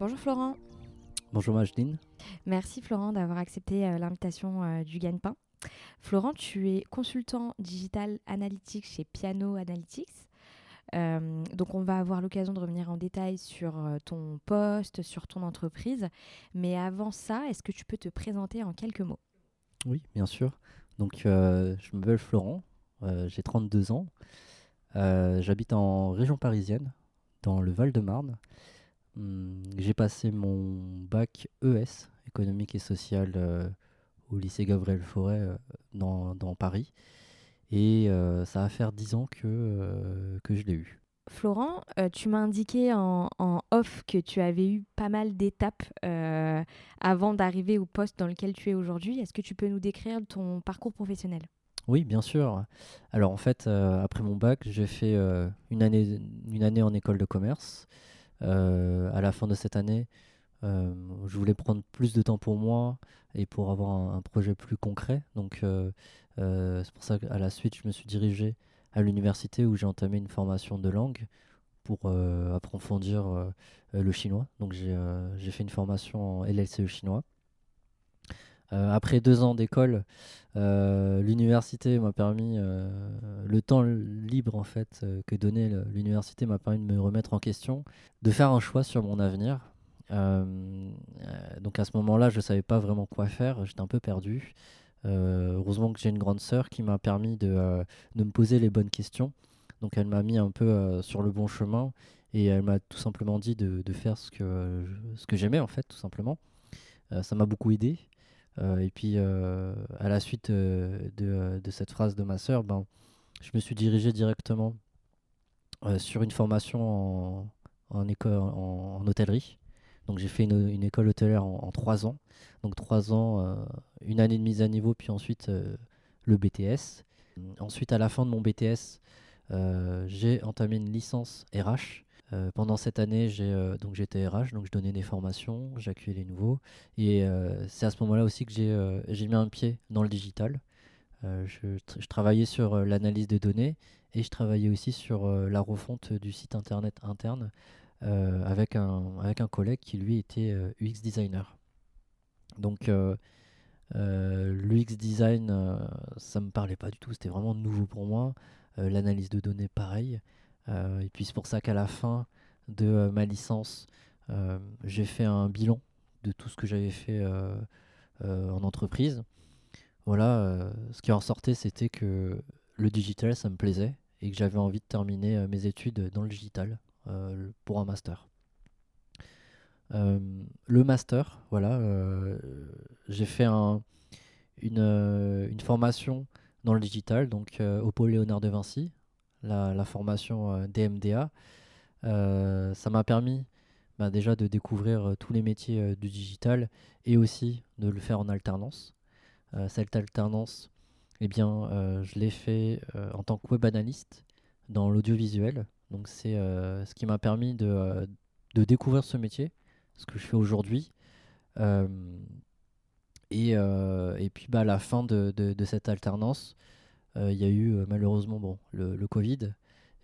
Bonjour Florent. Bonjour Majdeline. Merci Florent d'avoir accepté euh, l'invitation euh, du Gagne-Pain. Florent, tu es consultant digital analytique chez Piano Analytics. Euh, donc on va avoir l'occasion de revenir en détail sur ton poste, sur ton entreprise. Mais avant ça, est-ce que tu peux te présenter en quelques mots? Oui, bien sûr. Donc je m'appelle Florent, j'ai 32 ans. J'habite en région parisienne, dans le Val-de-Marne. Hum, j'ai passé mon bac ES, économique et social, euh, au lycée Gabriel Forêt euh, dans, dans, Paris. Et euh, ça va faire 10 ans que, que je l'ai eu. Florent, tu m'as indiqué en, en, off que tu avais eu pas mal d'étapes avant d'arriver au poste dans lequel tu es aujourd'hui. Est-ce que tu peux nous décrire ton parcours professionnel? Oui, bien sûr. Alors en fait, après mon bac, j'ai fait une, année, une année en école de commerce. Euh, à la fin de cette année, euh, je voulais prendre plus de temps pour moi et pour avoir un, projet plus concret. Donc euh, c'est pour ça qu'à la suite, je me suis dirigé à l'université où j'ai entamé une formation de langue pour approfondir le chinois. Donc j'ai fait une formation en LLCE chinois. Euh, après deux ans d'école, euh, l'université m'a permis, euh, le temps libre en fait que donnait l'université m'a permis de me remettre en question, de faire un choix sur mon avenir. donc à ce moment-là, je ne savais pas vraiment quoi faire, j'étais un peu perdu. heureusement que j'ai une grande sœur qui m'a permis de, de, me poser les bonnes questions. Donc elle m'a mis un peu sur le bon chemin et elle m'a tout simplement dit de, de faire ce que, ce que j'aimais en fait, tout simplement. ça m'a beaucoup aidé. Euh, et puis, euh, à la suite euh, de, cette phrase de ma sœur, ben, je me suis dirigé directement sur une formation en, école, en, hôtellerie. Donc j'ai fait une, une, école hôtelière en, trois ans. Donc trois ans, une année de mise à niveau, puis ensuite le BTS. Ensuite, à la fin de mon BTS, j'ai entamé une licence RH euh, pendant cette année, j'ai euh, donc j'étais RH, donc je donnais des formations, j'accueillais les nouveaux, et euh, c'est à ce moment-là aussi que j'ai mis un pied dans le digital. Je, je, travaillais sur l'analyse des données et je travaillais aussi sur la refonte du site internet interne avec un avec un collègue qui lui était UX designer. Donc l'UX design, ça me parlait pas du tout, c'était vraiment nouveau pour moi. L'analyse de données, pareil. Euh, et puis c'est pour ça qu'à la fin de euh, ma licence, euh, j'ai fait un bilan de tout ce que j'avais fait en entreprise. Voilà, ce qui en sortait, c'était que le digital, ça me plaisait et que j'avais envie de terminer mes études dans le digital pour un master. le master, voilà, j'ai fait un, une, une, formation dans le digital, donc au pôle Léonard de Vinci, la, formation euh, DMDA. Euh, ça m'a permis bah, déjà de découvrir euh, tous les métiers du digital et aussi de le faire en alternance. cette alternance, eh bien, je l'ai fait en tant que web analyste dans l'audiovisuel. Donc c'est ce qui m'a permis de, découvrir ce métier, ce que je fais aujourd'hui. et, puis bah, à la fin de, cette alternance, il y a eu euh, malheureusement bon, le, le Covid.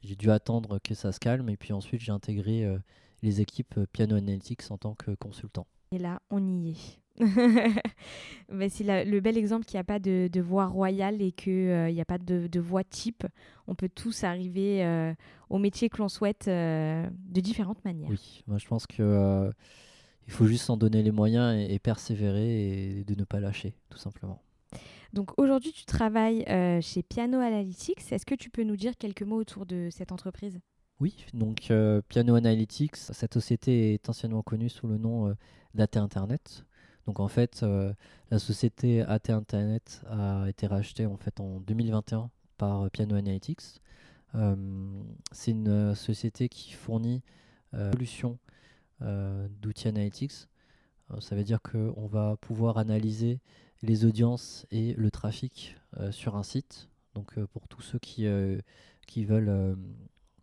J'ai dû attendre que ça se calme et puis ensuite j'ai intégré euh, les équipes Piano Analytics en tant que consultant. Et là, on y est. C'est le bel exemple qu'il n'y a pas de, de, voie royale et qu'il n'y a pas de, de, voie type. On peut tous arriver au métier que l'on souhaite de différentes manières. Oui, moi je pense que il faut juste s'en donner les moyens et, persévérer et de ne pas lâcher, tout simplement. Donc aujourd'hui, tu travailles euh, chez Piano Analytics. Est-ce que tu peux nous dire quelques mots autour de cette entreprise? Oui, donc euh, Piano Analytics, cette société est anciennement connue sous le nom euh, d'AT Internet. Donc en fait, la société AT Internet a été rachetée en fait en 2021 par Piano Analytics. c'est une société qui fournit euh, solutions d'outils analytics. ça veut dire qu'on va pouvoir analyser les audiences et le trafic sur un site. Donc pour tous ceux qui, qui veulent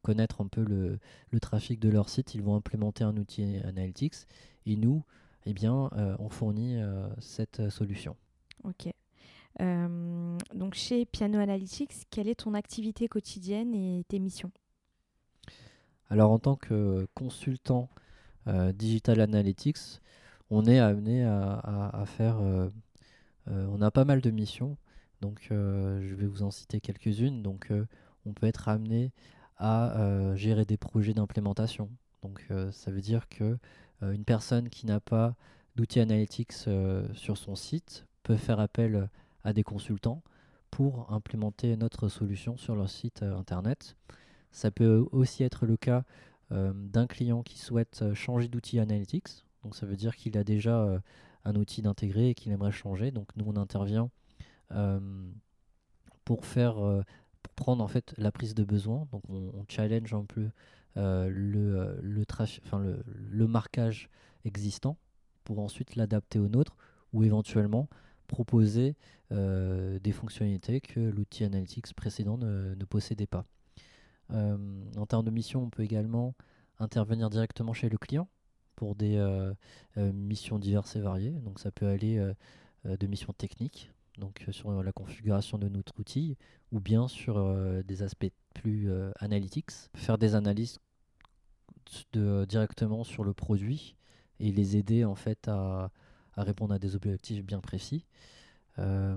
connaître un peu le, le, trafic de leur site, ils vont implémenter un outil Analytics. Et nous, eh bien, euh, on fournit euh, cette euh, solution. Ok. donc chez Piano Analytics, quelle est ton activité quotidienne et tes missions? Alors en tant que consultant Digital Analytics, on est amené à, à faire... on a pas mal de missions. Donc je vais vous en citer quelques-unes. Donc on peut être amené à gérer des projets d'implémentation. Donc ça veut dire que euh, une personne qui n'a pas d'outils analytics euh, sur son site peut faire appel à des consultants pour implémenter notre solution sur leur site euh, internet. Ça peut aussi être le cas d'un client qui souhaite changer d'outil analytics. Donc ça veut dire qu'il a déjà un outil d'intégrer et qu'il aimerait changer. Donc nous on intervient pour faire pour prendre en fait la prise de besoin. Donc on challenge un peu euh, le, euh, marquage existant pour ensuite l'adapter au nôtre ou éventuellement proposer euh, des fonctionnalités que l'outil Analytics précédent ne possédait pas. en termes de mission, on peut également intervenir directement chez le client pour des missions diverses et variées. Donc ça peut aller de missions techniques, donc sur la configuration de notre outil, ou bien sur des aspects plus analytics, faire des analyses de, directement sur le produit et les aider en fait à, répondre à des objectifs bien précis. Euh,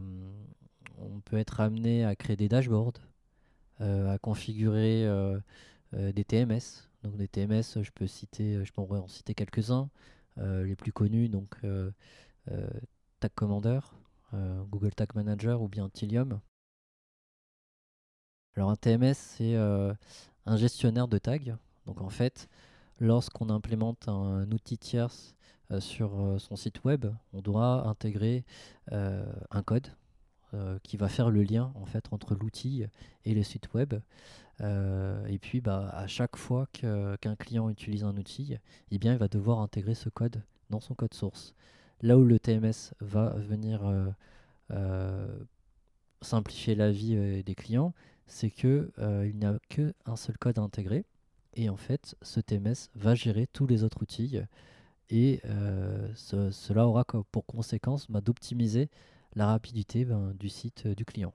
on peut être amené à créer des dashboards, euh, à configurer euh, des TMS. Donc des TMS, je peux citer, je pourrais en citer quelques-uns. les plus connus, donc Tag Commander, Google Tag Manager ou bien Tilium. Alors un TMS, c'est un gestionnaire de tags. Donc en fait, lorsqu'on implémente un, outil tierce euh, sur euh, son site web, on doit intégrer euh, un code qui va faire le lien en fait entre l'outil et le site web. Et puis bah, à chaque fois qu'un client utilise un outil, eh bien, il va devoir intégrer ce code dans son code source. Là où le TMS va venir simplifier la vie des clients, c'est qu'il n'y a qu'un seul code à intégrer et en fait, ce TMS va gérer tous les autres outils. Et euh, cela aura pour conséquence bah, d'optimiser la rapidité ben, du site euh, du client.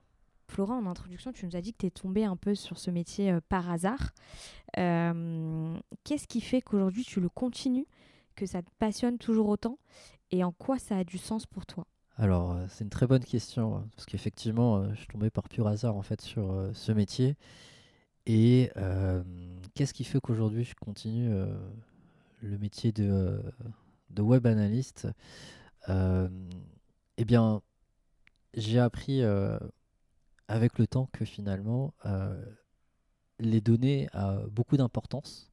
Florent, en introduction, tu nous as dit que tu es tombé un peu sur ce métier euh, par hasard. Qu'est-ce qui fait qu'aujourd'hui tu le continues, que ça te passionne toujours autant et en quoi ça a du sens pour toi? Alors, c'est une très bonne question hein, parce qu'effectivement, je suis tombé par pur hasard en fait sur ce métier. Et qu'est-ce qui fait qu'aujourd'hui je continue le métier de web analyste? Eh bien, j'ai appris avec le temps que finalement, les données ont beaucoup d'importance.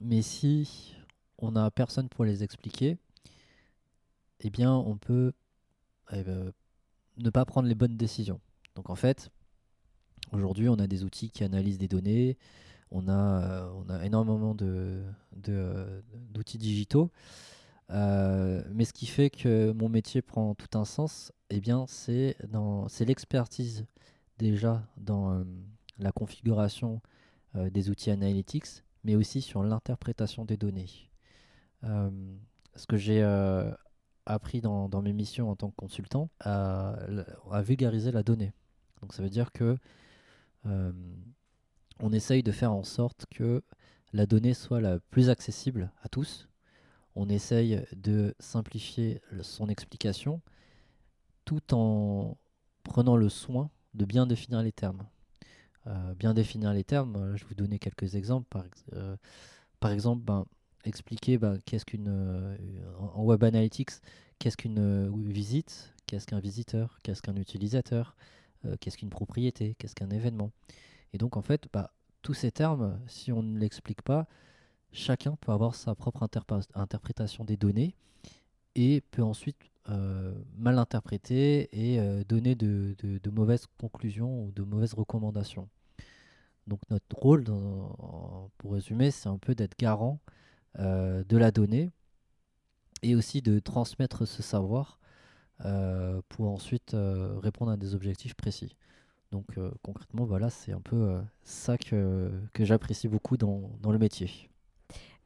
mais si on n'a personne pour les expliquer, eh bien, on peut eh ben, ne pas prendre les bonnes décisions. Donc en fait, Aujourd'hui, on a des outils qui analysent des données, on a, euh, on a énormément de, d'outils digitaux. Euh, mais ce qui fait que mon métier prend tout un sens, eh bien, c'est, l'expertise déjà dans euh, la configuration des outils analytics, mais aussi sur l'interprétation des données. ce que j'ai appris dans, mes missions en tant que consultant, à, à vulgariser la donnée. Donc ça veut dire que euh, on essaye de faire en sorte que la donnée soit la plus accessible à tous. On essaye de simplifier son explication tout en prenant le soin de bien définir les termes. Euh, bien définir les termes, euh, je vais vous donner quelques exemples. Par, exemple, ben, expliquer ben, qu'est-ce qu'une en web analytics, qu'est-ce qu'une visite, qu'est-ce qu'un visiteur, qu'est-ce qu'un utilisateur, euh, qu'est-ce qu'une propriété, qu'est-ce qu'un événement. Et donc en fait, bah, tous ces termes, si on ne l'explique pas, chacun peut avoir sa propre interprétation des données et peut ensuite mal interpréter et donner de, mauvaises conclusions ou de mauvaises recommandations. Donc notre rôle, pour résumer, c'est un peu d'être garant de la donnée et aussi de transmettre ce savoir pour ensuite répondre à des objectifs précis. Donc concrètement, voilà, c'est un peu ça que, j'apprécie beaucoup dans, le métier.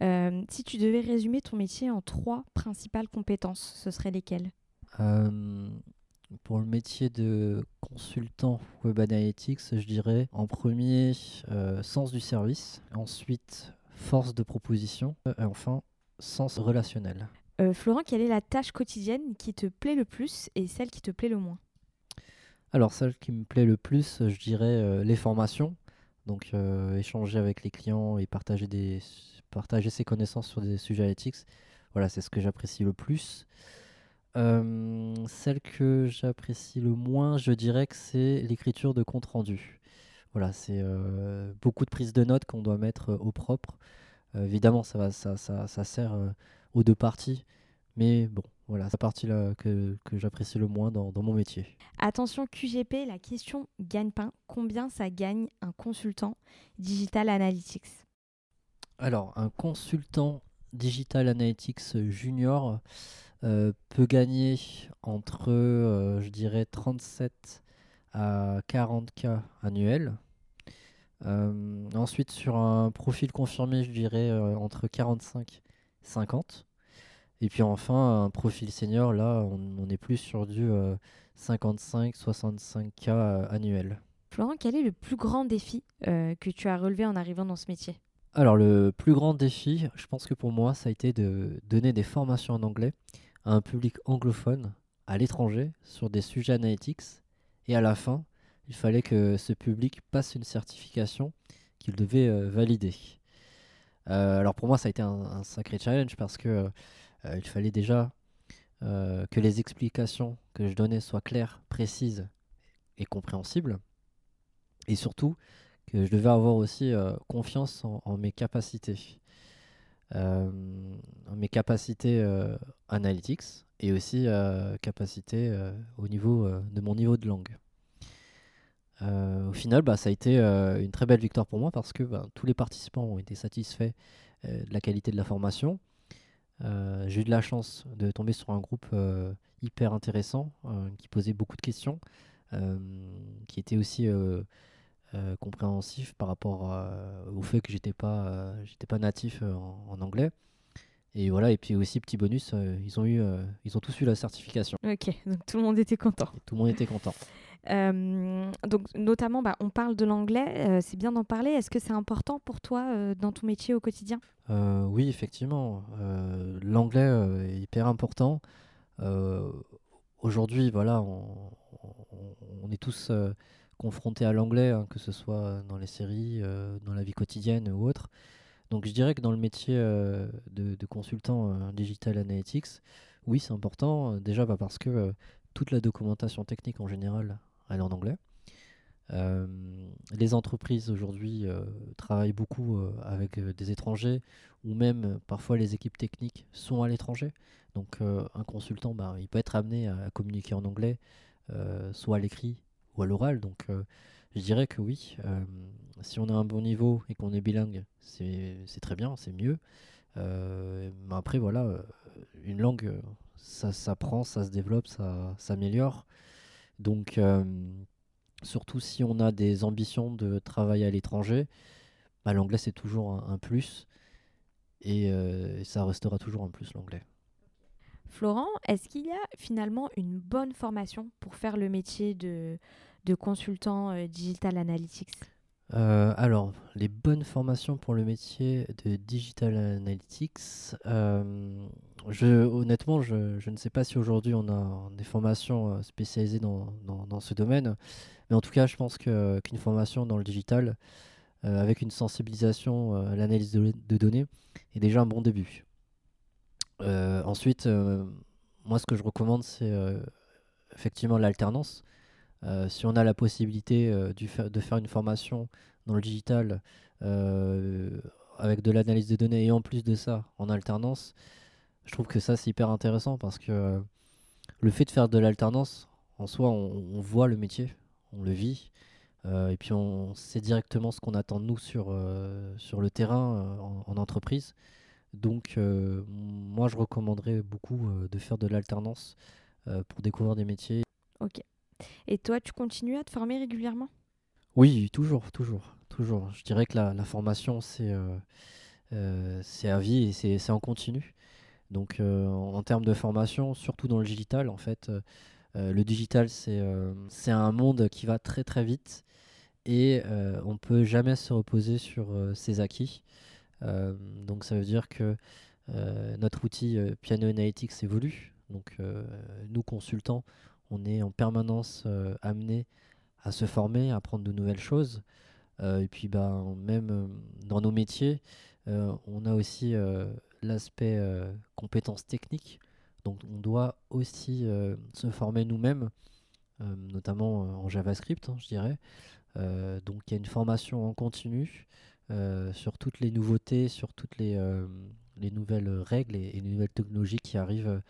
Euh, si tu devais résumer ton métier en trois principales compétences, ce seraient lesquelles? Euh, Pour le métier de consultant Web Analytics, je dirais en premier euh, sens du service, ensuite force de proposition et enfin sens relationnel. Florent, quelle est la tâche quotidienne qui te plaît le plus et celle qui te plaît le moins? Alors celle qui me plaît le plus, je dirais les formations. Donc échanger avec les clients et partager ses connaissances sur des sujets éthiques. Voilà, c'est ce que j'apprécie le plus. Euh, celle que j'apprécie le moins, je dirais que c'est l'écriture de compte rendu. Voilà, c'est euh, beaucoup de prises de notes qu'on doit mettre euh, au propre. évidemment, ça, va, ça sert aux deux parties, mais bon, voilà, c'est la partie là que, que j'apprécie le moins dans, dans, mon métier. Attention QGP, la question gagne-pain. Combien ça gagne un consultant Digital Analytics alors, un consultant Digital Analytics Junior euh, peut gagner entre, euh, je dirais, 37 à 40K annuels. Euh, ensuite, sur un profil confirmé, je dirais entre 45 et 50. Et puis enfin, un profil senior, là, on, est plus sur du 55-65K annuel. Florent, quel est le plus grand défi que tu as relevé en arrivant dans ce métier? Alors, le plus grand défi, je pense que pour moi, ça a été de donner des formations en anglais à un public anglophone à l'étranger sur des sujets analytics. Et à la fin, il fallait que ce public passe une certification qu'il devait euh, valider. Euh, alors pour moi, ça a été un, sacré challenge parce que euh, il fallait déjà que les explications que je donnais soient claires, précises et compréhensibles. Et surtout, que je devais avoir aussi euh, confiance en, mes capacités. Euh, mes capacités euh, analytics et aussi capacités au niveau de mon niveau de langue. au final, bah, ça a été une très belle victoire pour moi parce que bah, tous les participants ont été satisfaits de la qualité de la formation. J'ai eu de la chance de tomber sur un groupe hyper intéressant qui posait beaucoup de questions, qui était aussi euh, compréhensif par rapport au fait que j'étais pas, euh, j'étais pas natif euh, en, anglais. Et voilà, et puis aussi petit bonus, ils ont eu, ils ont tous eu la certification. Ok, donc tout le monde était content. tout le monde était content. donc notamment, bah, on parle de l'anglais, c'est bien d'en parler. Est-ce que c'est important pour toi dans ton métier au quotidien? Oui, effectivement. l'anglais est hyper important. Aujourd'hui, voilà, on, est tous confronté à l'anglais, hein, que ce soit dans les séries, euh, dans la vie quotidienne ou autre. Donc je dirais que dans le métier euh, de, consultant euh, digital analytics, oui c'est important, déjà bah, parce que toute la documentation technique en général, elle est en anglais. les entreprises aujourd'hui travaillent beaucoup avec des étrangers ou même parfois les équipes techniques sont à l'étranger. Donc un consultant, bah, il peut être amené à communiquer en anglais, soit à l'écrit, ou à l'oral. Donc euh, je dirais que oui, euh, si on a un bon niveau et qu'on est bilingue, c'est très bien, c'est mieux. Euh, mais après, voilà, une langue, ça s'apprend, ça se développe, ça s'améliore. Donc, surtout si on a des ambitions de travailler à l'étranger, bah, l'anglais c'est toujours un, plus. Et, ça restera toujours un plus l'anglais. Florent, est-ce qu'il y a finalement une bonne formation pour faire le métier de, de consultant euh, digital analytics? Euh, alors, les bonnes formations pour le métier de digital analytics, euh, honnêtement, je, ne sais pas si aujourd'hui on a des formations spécialisées dans, dans, ce domaine, mais en tout cas, je pense qu'une formation dans le digital, avec une sensibilisation à l'analyse de, de, données, est déjà un bon début. ensuite, moi, ce que je recommande, c'est effectivement l'alternance. Euh, si on a la possibilité euh, de faire une formation dans le digital euh, avec de l'analyse de données et en plus de ça en alternance, je trouve que ça c'est hyper intéressant parce que le fait de faire de l'alternance, en soi, on, voit le métier, on le vit, et puis on sait directement ce qu'on attend de nous sur, sur le terrain en, entreprise. Donc moi je recommanderais beaucoup de faire de l'alternance pour découvrir des métiers. Et toi, tu continues à te former régulièrement? Oui, toujours, toujours, toujours. Je dirais que la, formation, c'est euh, euh, c'est à vie et c'est en continu. Donc, euh, en, termes de formation, surtout dans le digital, en fait, le digital, c'est un monde qui va très très vite et on peut jamais se reposer sur ses acquis. donc, ça veut dire que notre outil Piano Analytics évolue. Donc, nous, consultants, on est en permanence euh, amené à se former, à apprendre de nouvelles choses. Euh, et puis ben, même euh, dans nos métiers, on a aussi l'aspect compétences techniques. Donc on doit aussi se former nous-mêmes, notamment en JavaScript, hein, je dirais. donc il y a une formation en continu sur toutes les nouveautés, sur toutes les, les nouvelles règles et, les nouvelles technologies qui arrivent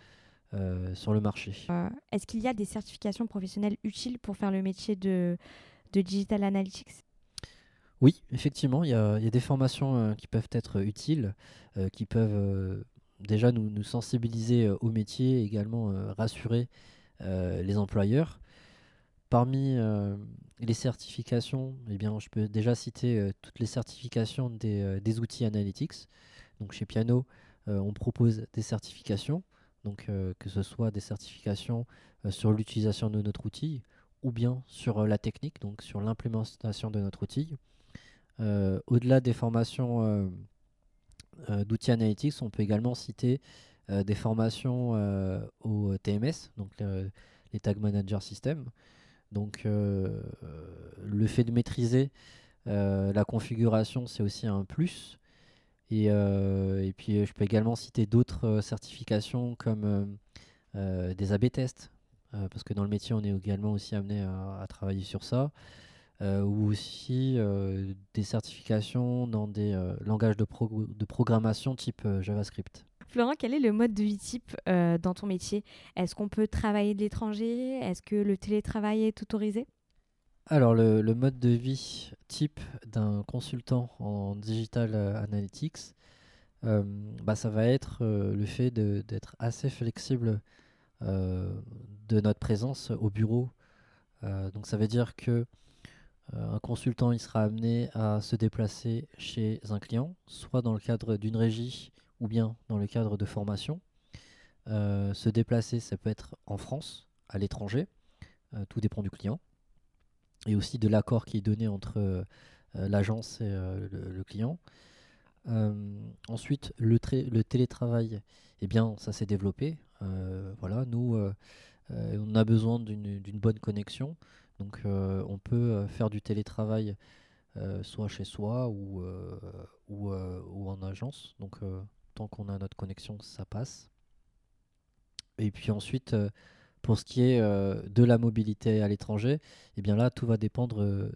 euh, sur le marché. Euh, est-ce qu'il y a des certifications professionnelles utiles pour faire le métier de, de Digital Analytics? Oui, effectivement, il y, a, des formations euh, qui peuvent être utiles, qui peuvent déjà nous, nous, sensibiliser au métier, également rassurer les employeurs. Parmi les certifications, eh bien, je peux déjà citer toutes les certifications des, des, outils analytics. Donc chez Piano, on propose des certifications donc euh, que ce soit des certifications euh, sur l'utilisation de notre outil ou bien sur euh, la technique, donc sur l'implémentation de notre outil. Au-delà des formations d'outils analytics, on peut également citer des formations au TMS, donc les Tag Manager System. Donc le fait de maîtriser la configuration, c'est aussi un plus. Euh, et, puis euh, je peux également citer d'autres euh, certifications comme des AB tests, parce que dans le métier on est également aussi amené à, travailler sur ça. ou aussi des certifications dans des langages de, de, programmation type JavaScript. Florent, quel est le mode de vie type dans ton métier? Est-ce qu'on peut travailler de l'étranger? Est-ce que le télétravail est autorisé? Alors, le, mode de vie type d'un consultant en digital euh, analytics, euh, bah, ça va être euh, le fait d'être assez flexible de notre présence au bureau. donc, ça veut dire que un consultant il sera amené à se déplacer chez un client, soit dans le cadre d'une régie ou bien dans le cadre de formation. se déplacer, ça peut être en France, à l'étranger, tout dépend du client et aussi de l'accord qui est donné entre euh, l'agence et euh, le, client. Euh, ensuite, le, télétravail, eh bien, ça s'est développé. voilà, nous, on a besoin d'une bonne connexion. Donc, on peut faire du télétravail soit chez soi ou, ou en agence. Donc, tant qu'on a notre connexion, ça passe. Et puis ensuite, pour ce qui est euh, de la mobilité à l'étranger, eh bien là, tout va dépendre euh,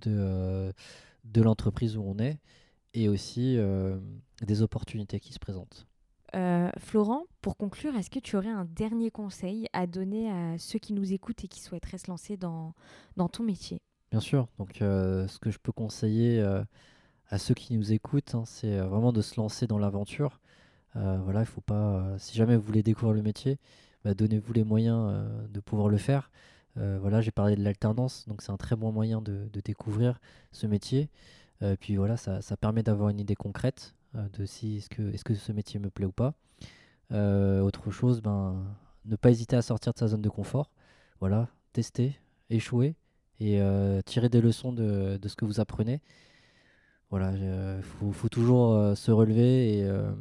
de, euh, de l'entreprise où on est et aussi des opportunités qui se présentent. Florent, pour conclure, est-ce que tu aurais un dernier conseil à donner à ceux qui nous écoutent et qui souhaiteraient se lancer dans, dans ton métier? Bien sûr. Donc, ce que je peux conseiller à ceux qui nous écoutent, hein, c'est vraiment de se lancer dans l'aventure. voilà, il faut pas. si jamais vous voulez découvrir le métier, bah, donnez-vous les moyens euh, de pouvoir le faire. Euh, voilà, j'ai parlé de l'alternance, donc c'est un très bon moyen de, découvrir ce métier. Euh, puis voilà, ça, permet d'avoir une idée concrète de si est-ce que, métier me plaît ou pas. autre chose, ben, ne pas hésiter à sortir de sa zone de confort. Voilà, tester, échouer et tirer des leçons de, ce que vous apprenez voilà, il faut, toujours euh, se relever et euh,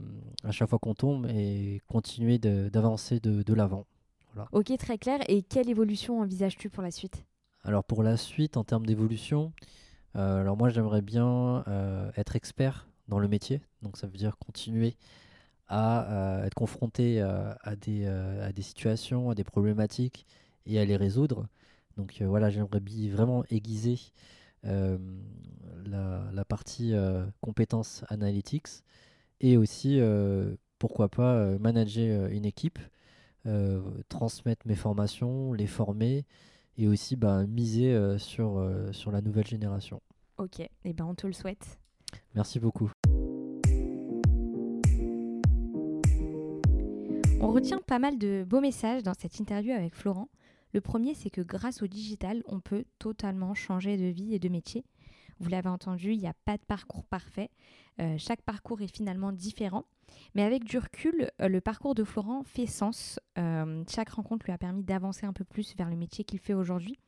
à chaque fois qu'on tombe et continuer d'avancer de, l'avant. Ok, très clair. Et quelle évolution envisages-tu pour la suite? Alors pour la suite, en termes d'évolution, euh, alors moi j'aimerais bien être expert dans le métier. Donc ça veut dire continuer à être confronté à, des, à des situations, à des problématiques et à les résoudre. Donc voilà, j'aimerais vraiment aiguiser euh, la, partie euh, compétences analytics et aussi euh, pourquoi pas manager une équipe, transmettre mes formations, les former et aussi bah, miser sur, sur la nouvelle génération. Ok, et eh ben on te le souhaite. Merci beaucoup. On retient pas mal de beaux messages dans cette interview avec Florent. Le premier, c'est que grâce au digital, on peut totalement changer de vie et de métier. Vous l'avez entendu, il n'y a pas de parcours parfait. Euh, chaque parcours est finalement différent. Mais avec du recul, euh, le parcours de Florent fait sens. Euh, chaque rencontre lui a permis d'avancer un peu plus vers le métier qu'il fait aujourd'hui.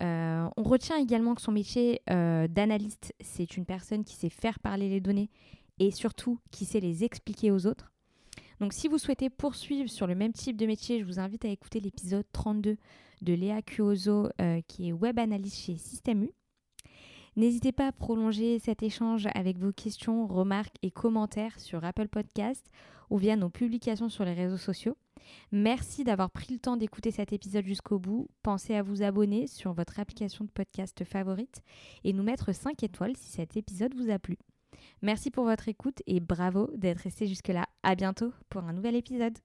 on retient également que son métier d'analyste, c'est une personne qui sait faire parler les données et surtout qui sait les expliquer aux autres. Donc si vous souhaitez poursuivre sur le même type de métier, je vous invite à écouter l'épisode 32 de Léa Cuozo, euh, qui est web analyste chez Système U. N'hésitez pas à prolonger cet échange avec vos questions, remarques et commentaires sur Apple Podcast ou via nos publications sur les réseaux sociaux. Merci d'avoir pris le temps d'écouter cet épisode jusqu'au bout. Pensez à vous abonner sur votre application de podcast favorite et nous mettre 5 étoiles si cet épisode vous a plu. Merci pour votre écoute et bravo d'être resté jusque-là. À bientôt pour un nouvel épisode.